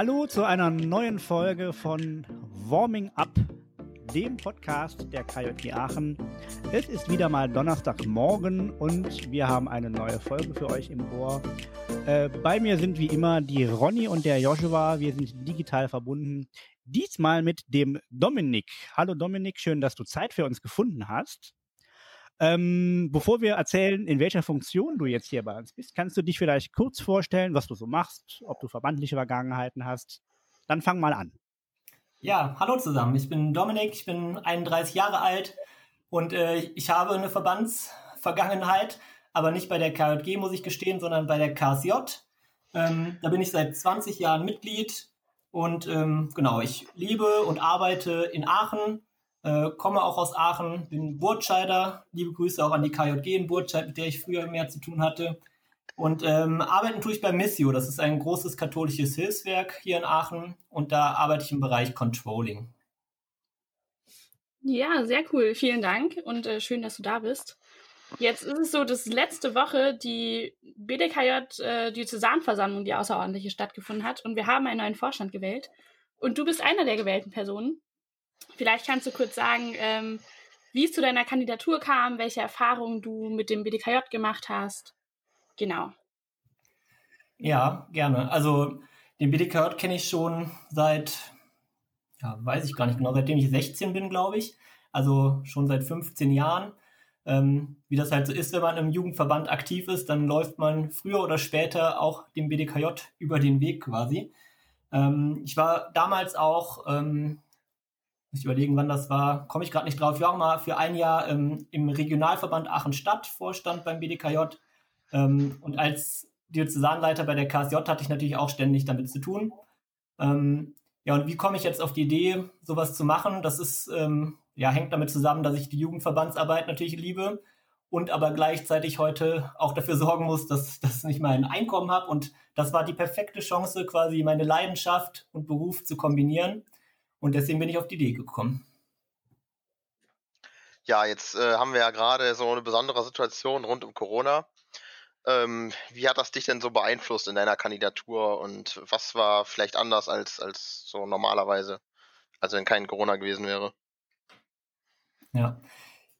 Hallo zu einer neuen Folge von Warming Up, dem Podcast der KJG Aachen. Es ist wieder mal Donnerstagmorgen und wir haben eine neue Folge für euch im Ohr. Äh, bei mir sind wie immer die Ronny und der Joshua. Wir sind digital verbunden. Diesmal mit dem Dominik. Hallo Dominik, schön, dass du Zeit für uns gefunden hast. Ähm, bevor wir erzählen, in welcher Funktion du jetzt hier bei uns bist, kannst du dich vielleicht kurz vorstellen, was du so machst, ob du verbandliche Vergangenheiten hast. Dann fang mal an. Ja, hallo zusammen. Ich bin Dominik, ich bin 31 Jahre alt und äh, ich habe eine Verbandsvergangenheit, aber nicht bei der KJG, muss ich gestehen, sondern bei der KSJ. Ähm, da bin ich seit 20 Jahren Mitglied und ähm, genau, ich lebe und arbeite in Aachen äh, komme auch aus Aachen, bin Burtscheider. Liebe Grüße auch an die KJG in Burtscheid, mit der ich früher mehr zu tun hatte. Und ähm, arbeiten tue ich bei Missio. Das ist ein großes katholisches Hilfswerk hier in Aachen. Und da arbeite ich im Bereich Controlling. Ja, sehr cool. Vielen Dank und äh, schön, dass du da bist. Jetzt ist es so, dass letzte Woche die BDKJ, äh, die Zusammenversammlung, die außerordentliche stattgefunden hat. Und wir haben einen neuen Vorstand gewählt. Und du bist einer der gewählten Personen. Vielleicht kannst du kurz sagen, ähm, wie es zu deiner Kandidatur kam, welche Erfahrungen du mit dem BDKJ gemacht hast. Genau. Ja, gerne. Also den BDKJ kenne ich schon seit, ja, weiß ich gar nicht genau, seitdem ich 16 bin, glaube ich. Also schon seit 15 Jahren. Ähm, wie das halt so ist, wenn man im Jugendverband aktiv ist, dann läuft man früher oder später auch dem BDKJ über den Weg quasi. Ähm, ich war damals auch ähm, muss ich überlegen, wann das war, komme ich gerade nicht drauf. Ich war auch mal für ein Jahr ähm, im Regionalverband Aachen-Stadt, Vorstand beim BDKJ. Ähm, und als Diözesanleiter bei der KSJ hatte ich natürlich auch ständig damit zu tun. Ähm, ja, und wie komme ich jetzt auf die Idee, sowas zu machen? Das ist, ähm, ja, hängt damit zusammen, dass ich die Jugendverbandsarbeit natürlich liebe und aber gleichzeitig heute auch dafür sorgen muss, dass, dass ich mal ein Einkommen habe. Und das war die perfekte Chance, quasi meine Leidenschaft und Beruf zu kombinieren. Und deswegen bin ich auf die Idee gekommen. Ja, jetzt äh, haben wir ja gerade so eine besondere Situation rund um Corona. Ähm, wie hat das dich denn so beeinflusst in deiner Kandidatur und was war vielleicht anders als, als so normalerweise, also wenn kein Corona gewesen wäre? Ja,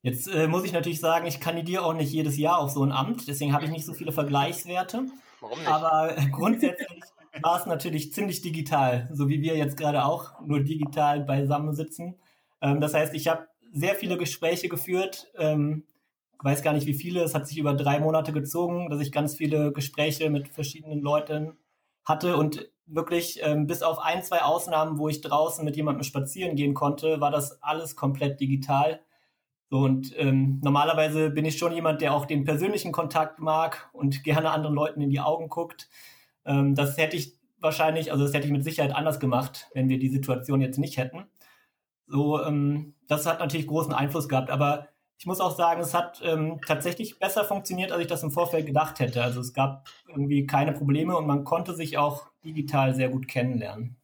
jetzt äh, muss ich natürlich sagen, ich kandidiere auch nicht jedes Jahr auf so ein Amt, deswegen habe ich nicht so viele Vergleichswerte. Warum nicht? Aber grundsätzlich war es natürlich ziemlich digital, so wie wir jetzt gerade auch nur digital beisammen sitzen. Ähm, das heißt, ich habe sehr viele Gespräche geführt, ähm, weiß gar nicht wie viele, es hat sich über drei Monate gezogen, dass ich ganz viele Gespräche mit verschiedenen Leuten hatte und wirklich ähm, bis auf ein, zwei Ausnahmen, wo ich draußen mit jemandem spazieren gehen konnte, war das alles komplett digital. So und ähm, normalerweise bin ich schon jemand, der auch den persönlichen Kontakt mag und gerne anderen Leuten in die Augen guckt. Ähm, das hätte ich wahrscheinlich, also das hätte ich mit Sicherheit anders gemacht, wenn wir die Situation jetzt nicht hätten. So, ähm, das hat natürlich großen Einfluss gehabt, aber ich muss auch sagen, es hat ähm, tatsächlich besser funktioniert, als ich das im Vorfeld gedacht hätte. Also es gab irgendwie keine Probleme und man konnte sich auch digital sehr gut kennenlernen.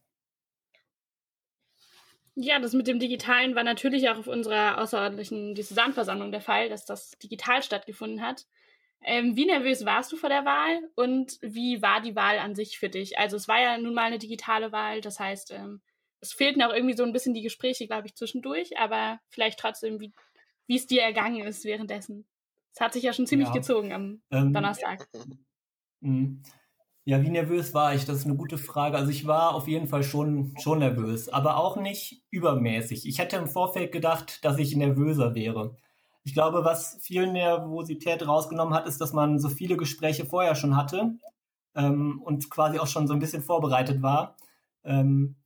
Ja, das mit dem Digitalen war natürlich auch auf unserer außerordentlichen Diözesanversammlung der Fall, dass das digital stattgefunden hat. Ähm, wie nervös warst du vor der Wahl und wie war die Wahl an sich für dich? Also es war ja nun mal eine digitale Wahl, das heißt, ähm, es fehlten auch irgendwie so ein bisschen die Gespräche, glaube ich, zwischendurch, aber vielleicht trotzdem, wie, es dir ergangen ist währenddessen. Es hat sich ja schon ziemlich ja. gezogen am ähm, Donnerstag. Mhm. Ja, wie nervös war ich? Das ist eine gute Frage. Also ich war auf jeden Fall schon, schon nervös, aber auch nicht übermäßig. Ich hätte im Vorfeld gedacht, dass ich nervöser wäre. Ich glaube, was viel Nervosität rausgenommen hat, ist, dass man so viele Gespräche vorher schon hatte ähm, und quasi auch schon so ein bisschen vorbereitet war ähm,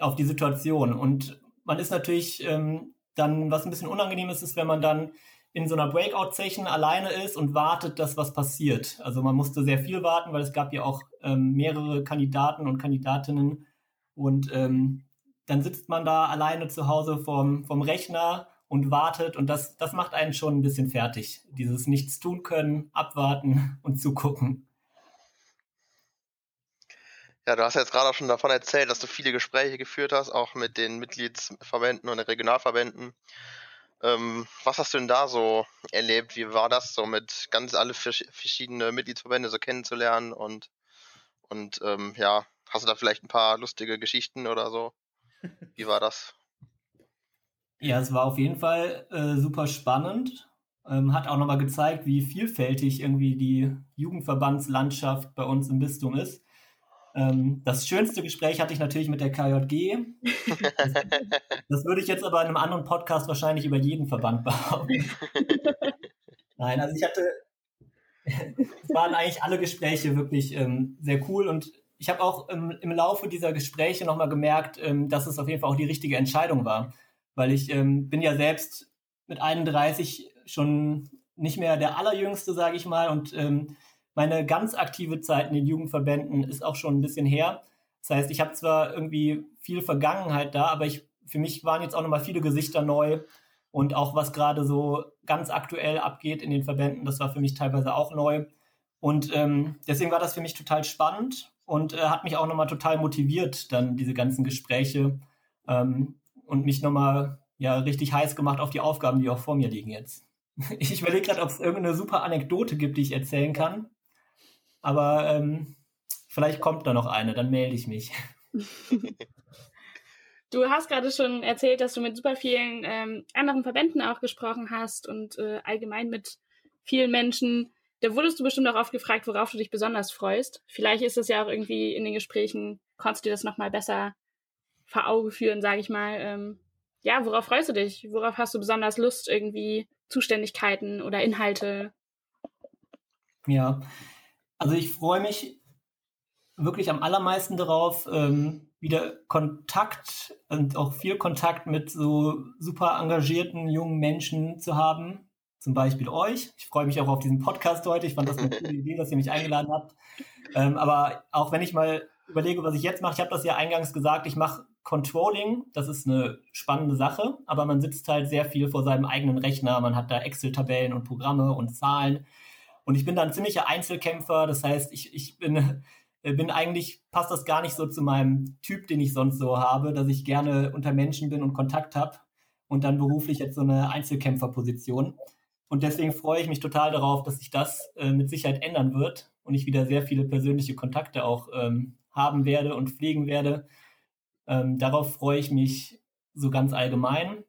auf die Situation. Und man ist natürlich ähm, dann, was ein bisschen unangenehm ist, ist, wenn man dann in so einer Breakout-Session alleine ist und wartet, dass was passiert. Also man musste sehr viel warten, weil es gab ja auch ähm, mehrere Kandidaten und Kandidatinnen. Und ähm, dann sitzt man da alleine zu Hause vom, vom Rechner und wartet und das, das macht einen schon ein bisschen fertig. Dieses Nichts tun können, abwarten und zugucken. Ja, du hast jetzt gerade auch schon davon erzählt, dass du viele Gespräche geführt hast, auch mit den Mitgliedsverbänden und den Regionalverbänden. Ähm, was hast du denn da so erlebt? Wie war das so mit ganz alle verschiedene Mitgliedsverbände so kennenzulernen und und ähm, ja, Hast du da vielleicht ein paar lustige Geschichten oder so? Wie war das? Ja, es war auf jeden Fall äh, super spannend. Ähm, hat auch nochmal gezeigt, wie vielfältig irgendwie die Jugendverbandslandschaft bei uns im Bistum ist. Ähm, das schönste Gespräch hatte ich natürlich mit der KJG. Das, das, würde ich jetzt aber in einem anderen Podcast wahrscheinlich über jeden Verband behaupten. Nein, also ich hatte, es waren eigentlich alle Gespräche wirklich ähm, sehr cool und ich habe auch im, im, Laufe dieser Gespräche nochmal gemerkt, ähm, dass es auf jeden Fall auch die richtige Entscheidung war, weil ich ähm, bin ja selbst mit 31 schon nicht mehr der allerjüngste, sage ich mal, und ähm, meine ganz aktive Zeit in den Jugendverbänden ist auch schon ein bisschen her. Das heißt, ich habe zwar irgendwie viel Vergangenheit da, aber ich, für mich waren jetzt auch nochmal viele Gesichter neu und auch was gerade so ganz aktuell abgeht in den Verbänden, das war für mich teilweise auch neu. Und ähm, deswegen war das für mich total spannend und äh, hat mich auch nochmal total motiviert, dann diese ganzen Gespräche ähm, und mich nochmal ja, richtig heiß gemacht auf die Aufgaben, die auch vor mir liegen jetzt. Ich überlege gerade, ob es irgendeine super Anekdote gibt, die ich erzählen kann. Aber ähm, vielleicht kommt da noch eine, dann melde ich mich. Du hast gerade schon erzählt, dass du mit super vielen ähm, anderen Verbänden auch gesprochen hast und äh, allgemein mit vielen Menschen. Da wurdest du bestimmt auch oft gefragt, worauf du dich besonders freust. Vielleicht ist es ja auch irgendwie in den Gesprächen, konntest du dir das nochmal besser vor Augen führen, sage ich mal. Ähm, ja, worauf freust du dich? Worauf hast du besonders Lust, irgendwie Zuständigkeiten oder Inhalte? Ja, also ich freue mich wirklich am allermeisten darauf, ähm, wieder Kontakt und auch viel Kontakt mit so super engagierten jungen Menschen zu haben. Zum Beispiel euch. Ich freue mich auch auf diesen Podcast heute. Ich fand das eine coole Idee, dass ihr mich eingeladen habt. Ähm, aber auch wenn ich mal überlege, was ich jetzt mache, ich habe das ja eingangs gesagt, ich mache Controlling, das ist eine spannende Sache, aber man sitzt halt sehr viel vor seinem eigenen Rechner, man hat da Excel-Tabellen und Programme und Zahlen. Und ich bin da ein ziemlicher Einzelkämpfer, das heißt, ich, ich bin, bin eigentlich, passt das gar nicht so zu meinem Typ, den ich sonst so habe, dass ich gerne unter Menschen bin und Kontakt habe und dann beruflich jetzt so eine Einzelkämpferposition. Und deswegen freue ich mich total darauf, dass sich das äh, mit Sicherheit ändern wird und ich wieder sehr viele persönliche Kontakte auch ähm, haben werde und pflegen werde ähm, darauf freue ich mich so ganz allgemein.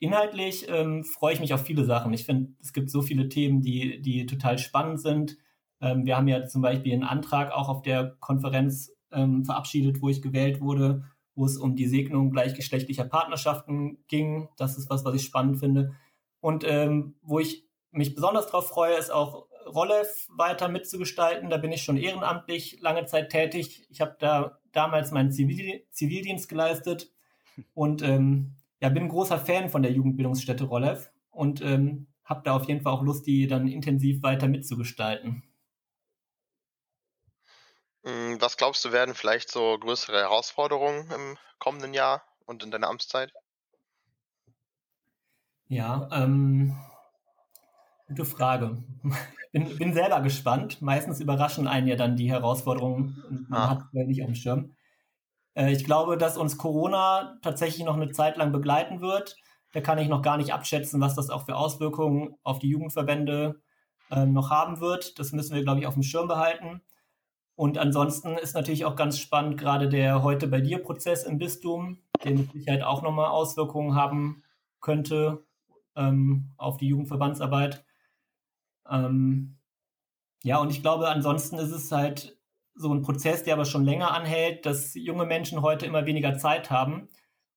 Inhaltlich ähm, freue ich mich auf viele Sachen. Ich finde, es gibt so viele Themen, die, die total spannend sind. Ähm, wir haben ja zum Beispiel einen Antrag auch auf der Konferenz ähm, verabschiedet, wo ich gewählt wurde, wo es um die Segnung gleichgeschlechtlicher Partnerschaften ging. Das ist was, was ich spannend finde. Und ähm, wo ich mich besonders darauf freue, ist auch Rolev weiter mitzugestalten. Da bin ich schon ehrenamtlich lange Zeit tätig. Ich habe da damals meinen Zivil Zivildienst geleistet und ähm, ja, bin ein großer Fan von der Jugendbildungsstätte Rolev und ähm, habe da auf jeden Fall auch Lust, die dann intensiv weiter mitzugestalten. Hm, was glaubst du, werden vielleicht so größere Herausforderungen im kommenden Jahr und in deiner Amtszeit? Ja, ähm, gute Frage bin, bin selber gespannt. Meistens überraschen einen ja dann die Herausforderungen und man ah. hat es nicht auf dem Schirm. Äh, ich glaube, dass uns Corona tatsächlich noch eine Zeit lang begleiten wird. Da kann ich noch gar nicht abschätzen, was das auch für Auswirkungen auf die Jugendverbände äh, noch haben wird. Das müssen wir, glaube ich, auf dem Schirm behalten. Und ansonsten ist natürlich auch ganz spannend gerade der heute bei dir Prozess im Bistum, der mit Sicherheit auch nochmal Auswirkungen haben könnte ähm, auf die Jugendverbandsarbeit. Ähm, ja, und ich glaube, ansonsten ist es halt so ein Prozess, der aber schon länger anhält, dass junge Menschen heute immer weniger Zeit haben.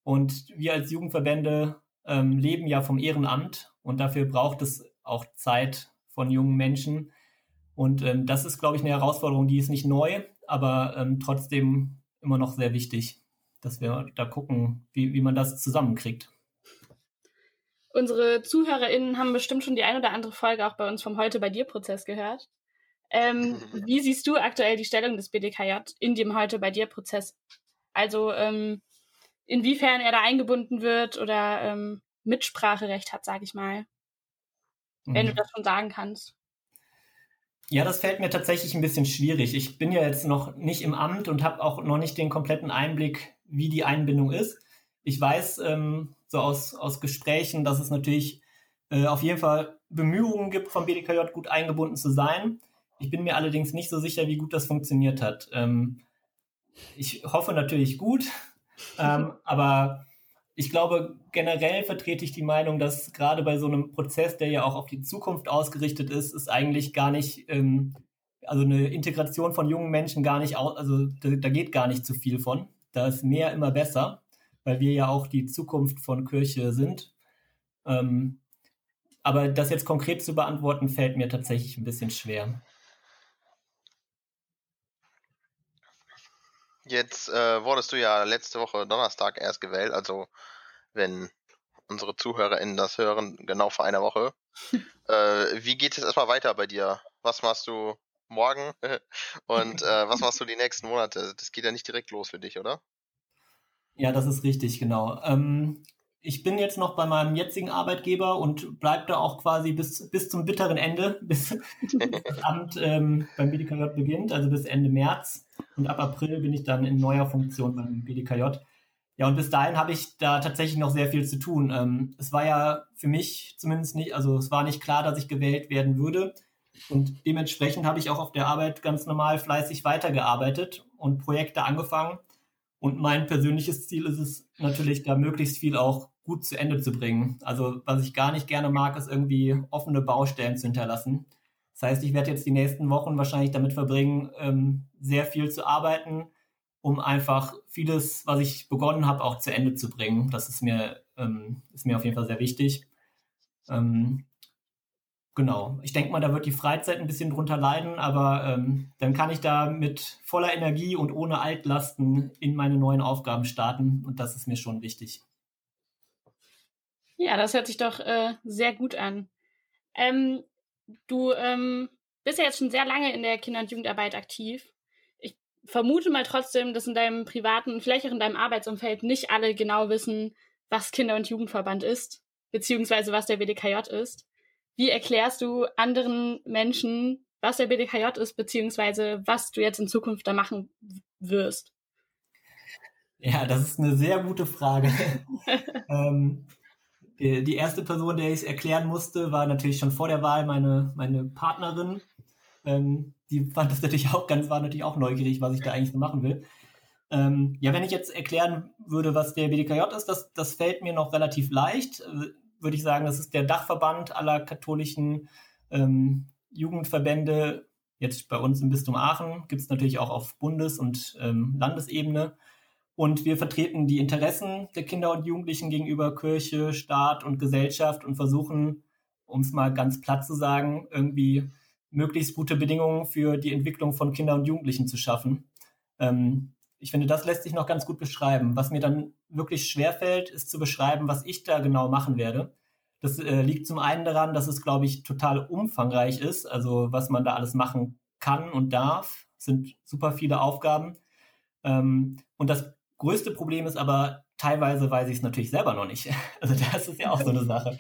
Und wir als Jugendverbände ähm, leben ja vom Ehrenamt und dafür braucht es auch Zeit von jungen Menschen. Und ähm, das ist, glaube ich, eine Herausforderung, die ist nicht neu, aber ähm, trotzdem immer noch sehr wichtig, dass wir da gucken, wie, wie man das zusammenkriegt. Unsere ZuhörerInnen haben bestimmt schon die ein oder andere Folge auch bei uns vom Heute bei dir Prozess gehört. Ähm, wie siehst du aktuell die Stellung des BDKJ in dem Heute bei dir Prozess? Also ähm, inwiefern er da eingebunden wird oder ähm, Mitspracherecht hat, sage ich mal. Wenn mhm. du das schon sagen kannst. Ja, das fällt mir tatsächlich ein bisschen schwierig. Ich bin ja jetzt noch nicht im Amt und habe auch noch nicht den kompletten Einblick, wie die Einbindung ist. Ich weiß, ähm, so aus, aus Gesprächen, dass es natürlich äh, auf jeden Fall Bemühungen gibt, vom BDKJ gut eingebunden zu sein. Ich bin mir allerdings nicht so sicher, wie gut das funktioniert hat. Ähm, ich hoffe natürlich gut, ähm, aber ich glaube, generell vertrete ich die Meinung, dass gerade bei so einem Prozess, der ja auch auf die Zukunft ausgerichtet ist, ist eigentlich gar nicht, ähm, also eine Integration von jungen Menschen gar nicht, also da, da, geht gar nicht zu viel von. Da ist mehr immer besser, weil wir ja auch die Zukunft von Kirche sind. Ähm, aber das jetzt konkret zu beantworten, fällt mir tatsächlich ein bisschen schwer. Jetzt äh, wurdest du ja letzte Woche Donnerstag erst gewählt, also wenn unsere ZuhörerInnen das hören, genau vor einer Woche. äh, wie geht es erstmal weiter bei dir? Was machst du morgen und äh, was machst du die nächsten Monate? Das geht ja nicht direkt los für dich, oder? Ja, das ist richtig, genau. Ähm, ich bin jetzt noch bei meinem jetzigen Arbeitgeber und bleibe da auch quasi bis, bis zum bitteren Ende, bis das Amt ähm, beim BDKJ beginnt, also bis Ende März. Und ab April bin ich dann in neuer Funktion beim BDKJ. Ja, und bis dahin habe ich da tatsächlich noch sehr viel zu tun. Ähm, es war ja für mich zumindest nicht, also es war nicht klar, dass ich gewählt werden würde. Und dementsprechend habe ich auch auf der Arbeit ganz normal fleißig weitergearbeitet und Projekte angefangen. Und mein persönliches Ziel ist es natürlich, da möglichst viel auch gut zu Ende zu bringen. Also was ich gar nicht gerne mag, ist irgendwie offene Baustellen zu hinterlassen. Das heißt, ich werde jetzt die nächsten Wochen wahrscheinlich damit verbringen, ähm, sehr viel zu arbeiten, um einfach vieles, was ich begonnen habe, auch zu Ende zu bringen. Das ist mir, ähm, ist mir auf jeden Fall sehr wichtig. Ähm, genau. Ich denke mal, da wird die Freizeit ein bisschen drunter leiden, aber ähm, dann kann ich da mit voller Energie und ohne Altlasten in meine neuen Aufgaben starten und das ist mir schon wichtig. Ja, das hört sich doch äh, sehr gut an. Ähm, du ähm, bist ja jetzt schon sehr lange in der Kinder- und Jugendarbeit aktiv. Ich vermute mal trotzdem, dass in deinem privaten, vielleicht auch in deinem Arbeitsumfeld nicht alle genau wissen, was Kinder- und Jugendverband ist, beziehungsweise was der BDKJ ist. Wie erklärst du anderen Menschen, was der BDKJ ist, beziehungsweise was du jetzt in Zukunft da machen wirst? Ja, das ist eine sehr gute Frage. ähm, die erste Person, der ich es erklären musste, war natürlich schon vor der Wahl meine, meine Partnerin. Ähm, die fand das natürlich auch ganz, war natürlich auch neugierig, was ich da eigentlich so machen will. Ähm, ja, wenn ich jetzt erklären würde, was der BDKJ ist, das, das fällt mir noch relativ leicht. Würde ich sagen, das ist der Dachverband aller katholischen ähm, Jugendverbände. Jetzt bei uns im Bistum Aachen gibt es natürlich auch auf Bundes- und ähm, Landesebene. Und wir vertreten die Interessen der Kinder und Jugendlichen gegenüber Kirche, Staat und Gesellschaft und versuchen, um es mal ganz platt zu sagen, irgendwie möglichst gute Bedingungen für die Entwicklung von Kindern und Jugendlichen zu schaffen. Ähm, ich finde, das lässt sich noch ganz gut beschreiben. Was mir dann wirklich schwerfällt, ist zu beschreiben, was ich da genau machen werde. Das äh, liegt zum einen daran, dass es, glaube ich, total umfangreich ist. Also was man da alles machen kann und darf, sind super viele Aufgaben. Ähm, und das größte Problem ist aber, teilweise weiß ich es natürlich selber noch nicht. Also das ist ja auch so eine Sache.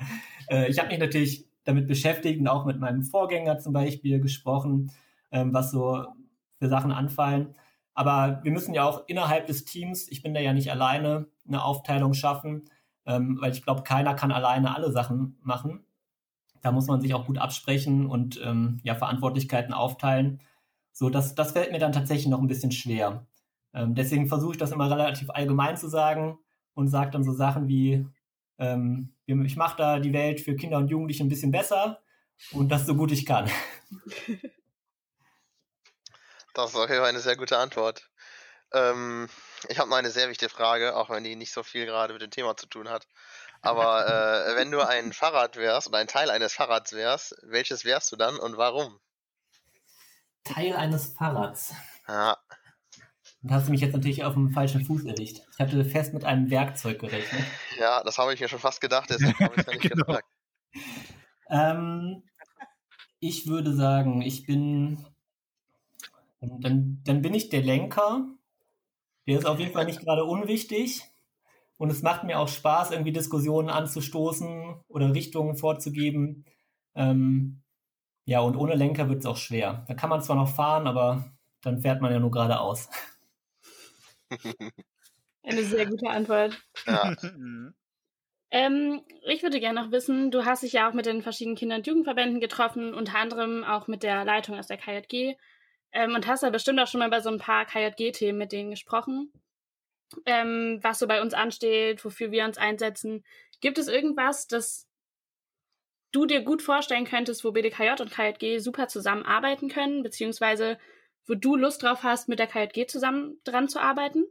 Äh, ich habe mich natürlich damit beschäftigt und auch mit meinem Vorgänger zum Beispiel gesprochen, ähm, was so für Sachen anfallen. Aber wir müssen ja auch innerhalb des Teams, ich bin da ja nicht alleine, eine Aufteilung schaffen, ähm, weil ich glaube, keiner kann alleine alle Sachen machen. Da muss man sich auch gut absprechen und ähm, ja Verantwortlichkeiten aufteilen. So, das, das fällt mir dann tatsächlich noch ein bisschen schwer. Ähm, deswegen versuche ich das immer relativ allgemein zu sagen und sage dann so Sachen wie, ähm, ich mache da die Welt für Kinder und Jugendliche ein bisschen besser und das so gut ich kann. Das ist auf jeden Fall eine sehr gute Antwort. Ähm, ich habe noch eine sehr wichtige Frage, auch wenn die nicht so viel gerade mit dem Thema zu tun hat. Aber äh, wenn du ein Fahrrad wärst oder ein Teil eines Fahrrads wärst, welches wärst du dann und warum? Teil eines Fahrrads. Ja. Und hast du mich jetzt natürlich auf dem falschen Fuß erwischt. Ich hatte fest mit einem Werkzeug gerechnet. Ja, das habe ich mir schon fast gedacht, deswegen habe ich es ja nicht genau. gesagt. Ähm, ich würde sagen, ich bin. Dann, dann bin ich der Lenker. Der ist auf jeden Fall nicht gerade unwichtig. Und es macht mir auch Spaß, irgendwie Diskussionen anzustoßen oder Richtungen vorzugeben. Ähm, ja, und ohne Lenker wird es auch schwer. Da kann man zwar noch fahren, aber dann fährt man ja nur geradeaus. Eine sehr gute Antwort. Ja. ähm, ich würde gerne noch wissen, du hast dich ja auch mit den verschiedenen Kinder- und Jugendverbänden getroffen, unter anderem auch mit der Leitung aus der KJG. Ähm, und hast ja bestimmt auch schon mal bei so ein paar KJG-Themen mit denen gesprochen, ähm, was so bei uns ansteht, wofür wir uns einsetzen. Gibt es irgendwas, das du dir gut vorstellen könntest, wo BDKJ und KJG super zusammenarbeiten können, beziehungsweise wo du Lust drauf hast, mit der KJG zusammen dran zu arbeiten?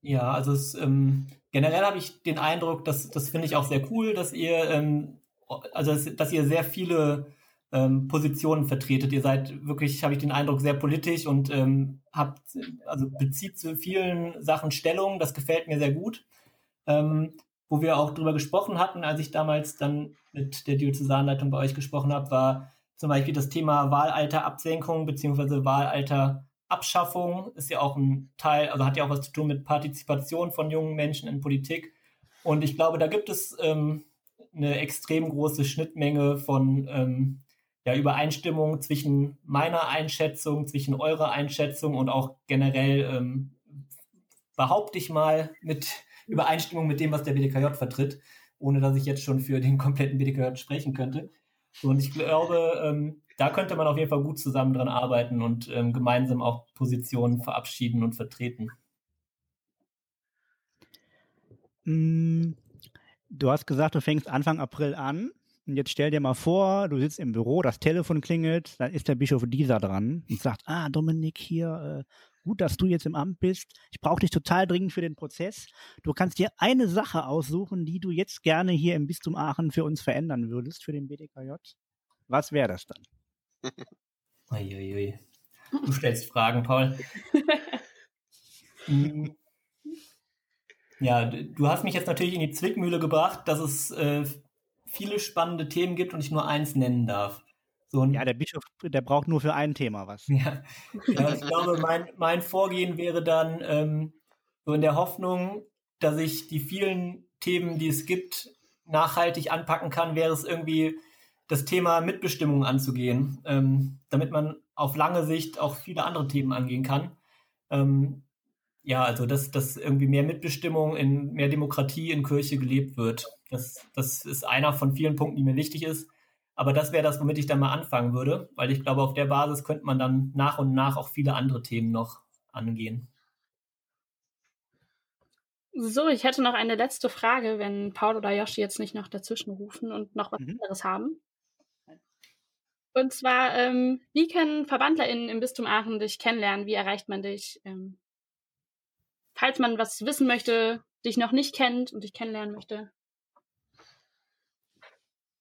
Ja, also es, ähm, generell habe ich den Eindruck, dass das finde ich auch sehr cool, dass ihr ähm, also dass, dass, ihr sehr viele ähm, Positionen vertretet. Ihr seid wirklich, habe ich den Eindruck, sehr politisch und ähm, habt also bezieht zu vielen Sachen Stellung. Das gefällt mir sehr gut. Ähm, wo wir auch drüber gesprochen hatten, als ich damals dann mit der Diözesanleitung bei euch gesprochen habe, war zum Beispiel das Thema Wahlalterabsenkung bzw. Wahlalterabschaffung ist ja auch ein Teil, also hat ja auch was zu tun mit Partizipation von jungen Menschen in Politik. Und ich glaube, da gibt es ähm, eine extrem große Schnittmenge von ähm, ja, Übereinstimmung zwischen meiner Einschätzung, zwischen eurer Einschätzung und auch generell ähm, behaupte ich mal mit Übereinstimmung mit dem, was der BDKJ vertritt, ohne dass ich jetzt schon für den kompletten BDKJ sprechen könnte. Und ich glaube, ähm, da könnte man auf jeden Fall gut zusammen dran arbeiten und ähm, gemeinsam auch Positionen verabschieden und vertreten. Mm, du hast gesagt, du fängst Anfang April an. Und jetzt stell dir mal vor, du sitzt im Büro, das Telefon klingelt, dann ist der Bischof dieser dran und sagt, ah, Dominik, hier, äh, gut, dass du jetzt im Amt bist. Ich brauche dich total dringend für den Prozess. Du kannst dir eine Sache aussuchen, die du jetzt gerne hier im Bistum Aachen für uns verändern würdest, für den BDKJ. Was wäre das dann? Uiuiui. Du stellst Fragen, Paul. Hm. ja, du hast mich jetzt natürlich in die Zwickmühle gebracht, dass es äh, viele spannende Themen gibt und ich nur eins nennen darf. So ja, der Bischof, der braucht nur für ein Thema was. Ja, ja ich glaube, mein, mein Vorgehen wäre dann ähm, so in der Hoffnung, dass ich die vielen Themen, die es gibt, nachhaltig anpacken kann, wäre es irgendwie das Thema Mitbestimmung anzugehen, ähm, damit man auf lange Sicht auch viele andere Themen angehen kann. Ähm, ja, also dass, dass irgendwie mehr Mitbestimmung in mehr Demokratie in Kirche gelebt wird. Das, das ist einer von vielen Punkten, die mir wichtig ist. Aber das wäre das, womit ich dann mal anfangen würde, weil ich glaube, auf der Basis könnte man dann nach und nach auch viele andere Themen noch angehen. So, ich hätte noch eine letzte Frage, wenn Paul oder Yoshi jetzt nicht noch dazwischen rufen und noch was mhm. anderes haben. Und zwar, ähm, wie können VerwandlerInnen im Bistum Aachen dich kennenlernen? Wie erreicht man dich? Ähm, falls man was wissen möchte, dich noch nicht kennt und dich kennenlernen möchte.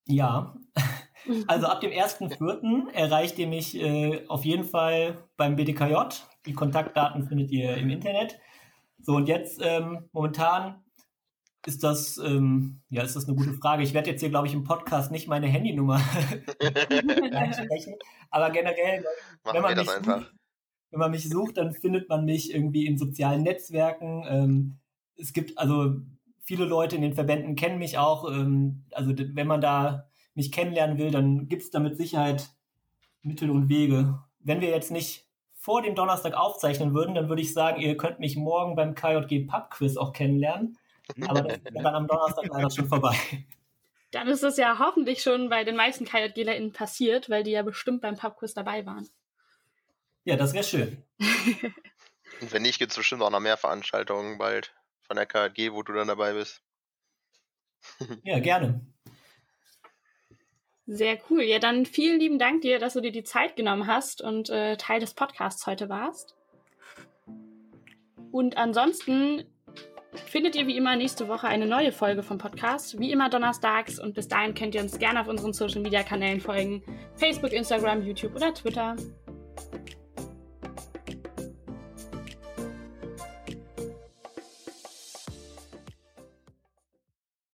Ja, also ab dem 1.4. erreicht ihr mich äh, auf jeden Fall beim BDKJ. Die Kontaktdaten findet ihr im Internet. So, und jetzt ähm, momentan ist das, ähm, ja, ist das eine gute Frage. Ich werde jetzt hier, glaube ich, im Podcast nicht meine Handynummer einsprechen. Aber generell, wenn man, mich sucht, wenn man mich sucht, dann findet man mich irgendwie in sozialen Netzwerken. Ähm, es gibt also viele Leute in den Verbänden kennen mich auch. Ähm, also wenn man da mich kennenlernen will, dann gibt es da mit Sicherheit Mittel und Wege. Wenn wir jetzt nicht vor dem Donnerstag aufzeichnen würden, dann würde ich sagen, ihr könnt mich morgen beim KJG Pub Quiz auch kennenlernen. Aber das ist dann am Donnerstag leider schon vorbei. Dann ist es ja hoffentlich schon bei den meisten KJGlerInnen passiert, weil die ja bestimmt beim Pub Quiz dabei waren. Ja, das wäre schön. Und wenn nicht, gibt es bestimmt auch noch mehr Veranstaltungen bald von der KJG, wo du dann dabei bist. ja, gerne. Sehr cool. Ja, dann vielen lieben Dank dir, dass du dir die Zeit genommen hast und äh, Teil des Podcasts heute warst. Und ansonsten findet ihr wie immer nächste Woche eine neue Folge vom Podcast, wie immer donnerstags. Und bis dahin könnt ihr uns gerne auf unseren Social Media Kanälen folgen: Facebook, Instagram, YouTube oder Twitter.